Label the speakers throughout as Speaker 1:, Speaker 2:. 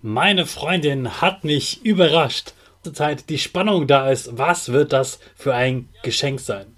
Speaker 1: Meine Freundin hat mich überrascht. Zurzeit die Spannung da ist, was wird das für ein Geschenk sein?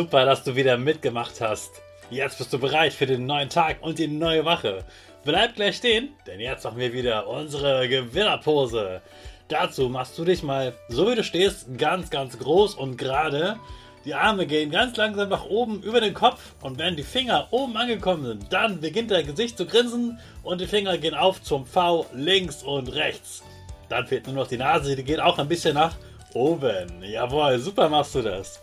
Speaker 1: Super, dass du wieder mitgemacht hast. Jetzt bist du bereit für den neuen Tag und die neue Wache. Bleib gleich stehen, denn jetzt machen wir wieder unsere Gewinnerpose. Dazu machst du dich mal, so wie du stehst, ganz, ganz groß und gerade. Die Arme gehen ganz langsam nach oben über den Kopf und wenn die Finger oben angekommen sind, dann beginnt dein Gesicht zu grinsen und die Finger gehen auf zum V links und rechts. Dann fehlt nur noch die Nase, die geht auch ein bisschen nach oben. Jawohl, super machst du das.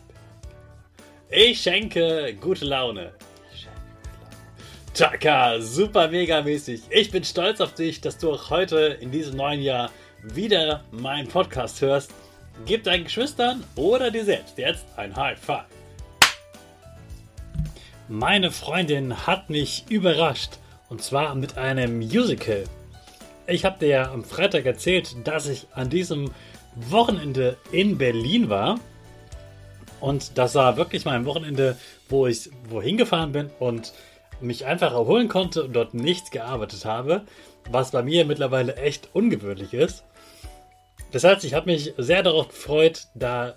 Speaker 1: Ich schenke gute Laune. Chaka, super mega mäßig. Ich bin stolz auf dich, dass du auch heute in diesem neuen Jahr wieder meinen Podcast hörst. Gib deinen Geschwistern oder dir selbst jetzt ein High Five. Meine Freundin hat mich überrascht und zwar mit einem Musical. Ich habe dir ja am Freitag erzählt, dass ich an diesem Wochenende in Berlin war und das war wirklich mal ein Wochenende, wo ich wohin gefahren bin und mich einfach erholen konnte und dort nichts gearbeitet habe, was bei mir mittlerweile echt ungewöhnlich ist. Das heißt, ich habe mich sehr darauf gefreut, da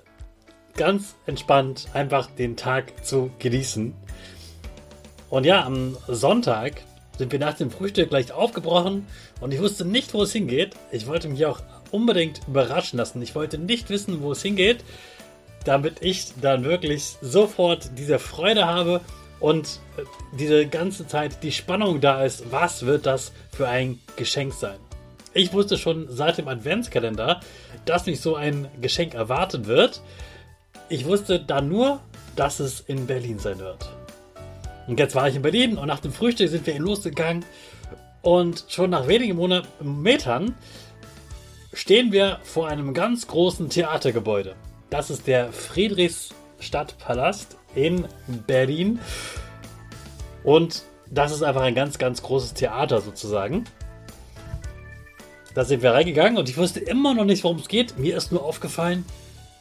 Speaker 1: ganz entspannt einfach den Tag zu genießen. Und ja, am Sonntag sind wir nach dem Frühstück gleich aufgebrochen und ich wusste nicht, wo es hingeht. Ich wollte mich auch unbedingt überraschen lassen. Ich wollte nicht wissen, wo es hingeht damit ich dann wirklich sofort diese Freude habe und äh, diese ganze Zeit die Spannung da ist, was wird das für ein Geschenk sein. Ich wusste schon seit dem Adventskalender, dass mich so ein Geschenk erwarten wird. Ich wusste dann nur, dass es in Berlin sein wird. Und jetzt war ich in Berlin und nach dem Frühstück sind wir losgegangen und schon nach wenigen Monaten, Metern stehen wir vor einem ganz großen Theatergebäude. Das ist der Friedrichstadtpalast in Berlin. Und das ist einfach ein ganz, ganz großes Theater sozusagen. Da sind wir reingegangen und ich wusste immer noch nicht, worum es geht. Mir ist nur aufgefallen,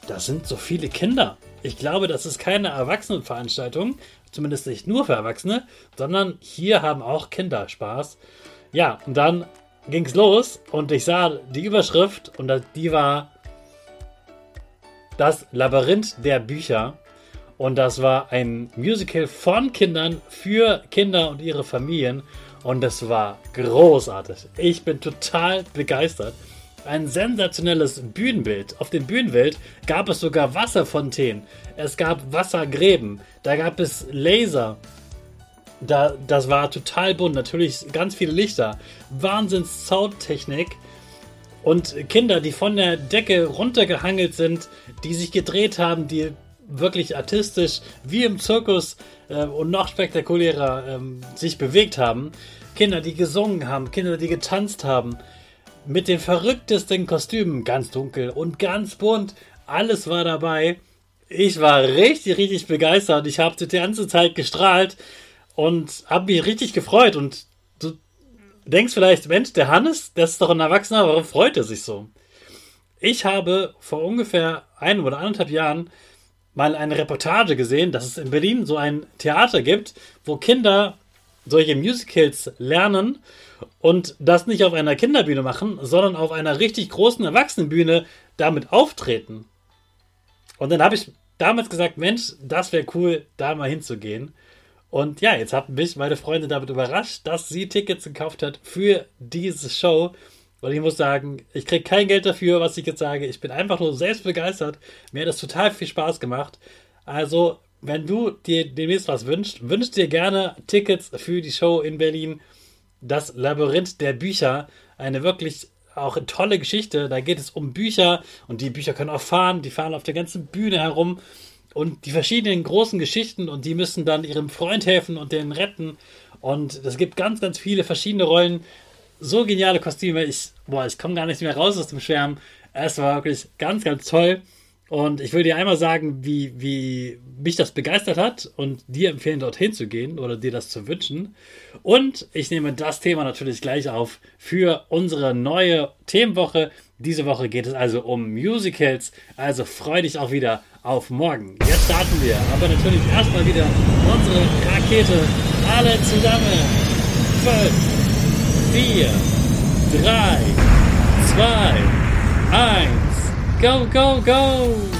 Speaker 1: da sind so viele Kinder. Ich glaube, das ist keine Erwachsenenveranstaltung, zumindest nicht nur für Erwachsene, sondern hier haben auch Kinder Spaß. Ja, und dann ging es los und ich sah die Überschrift und die war das Labyrinth der Bücher. Und das war ein Musical von Kindern für Kinder und ihre Familien. Und das war großartig. Ich bin total begeistert. Ein sensationelles Bühnenbild. Auf dem Bühnenbild gab es sogar Wasserfontänen. Es gab Wassergräben. Da gab es Laser. Da, das war total bunt. Natürlich ganz viele Lichter. Wahnsinns Soundtechnik. Und Kinder, die von der Decke runtergehangelt sind, die sich gedreht haben, die wirklich artistisch wie im Zirkus äh, und noch spektakulärer ähm, sich bewegt haben. Kinder, die gesungen haben, Kinder, die getanzt haben, mit den verrücktesten Kostümen, ganz dunkel und ganz bunt. Alles war dabei. Ich war richtig, richtig begeistert. Ich habe die ganze Zeit gestrahlt und habe mich richtig gefreut. Und denkst vielleicht, Mensch, der Hannes, der ist doch ein Erwachsener, warum freut er sich so? Ich habe vor ungefähr einem oder anderthalb Jahren mal eine Reportage gesehen, dass es in Berlin so ein Theater gibt, wo Kinder solche Musicals lernen und das nicht auf einer Kinderbühne machen, sondern auf einer richtig großen Erwachsenenbühne damit auftreten. Und dann habe ich damals gesagt, Mensch, das wäre cool, da mal hinzugehen. Und ja, jetzt haben mich meine Freunde damit überrascht, dass sie Tickets gekauft hat für diese Show. Und ich muss sagen, ich kriege kein Geld dafür, was ich jetzt sage. Ich bin einfach nur selbst begeistert. Mir hat das total viel Spaß gemacht. Also, wenn du dir demnächst was wünschst, wünschst dir gerne Tickets für die Show in Berlin. Das Labyrinth der Bücher. Eine wirklich auch tolle Geschichte. Da geht es um Bücher und die Bücher können auch fahren. Die fahren auf der ganzen Bühne herum und die verschiedenen großen Geschichten und die müssen dann ihrem Freund helfen und den retten. Und es gibt ganz, ganz viele verschiedene Rollen. So geniale Kostüme. Ich, boah, ich komme gar nicht mehr raus aus dem Schwärmen. Es war wirklich ganz, ganz toll. Und ich will dir einmal sagen, wie, wie mich das begeistert hat und dir empfehlen, dorthin zu gehen oder dir das zu wünschen. Und ich nehme das Thema natürlich gleich auf für unsere neue Themenwoche. Diese Woche geht es also um Musicals. Also freu dich auch wieder auf morgen. Jetzt starten wir. Aber natürlich erstmal wieder unsere Rakete. Alle zusammen. 5, 4, 3, 2, 1. Go, go, go!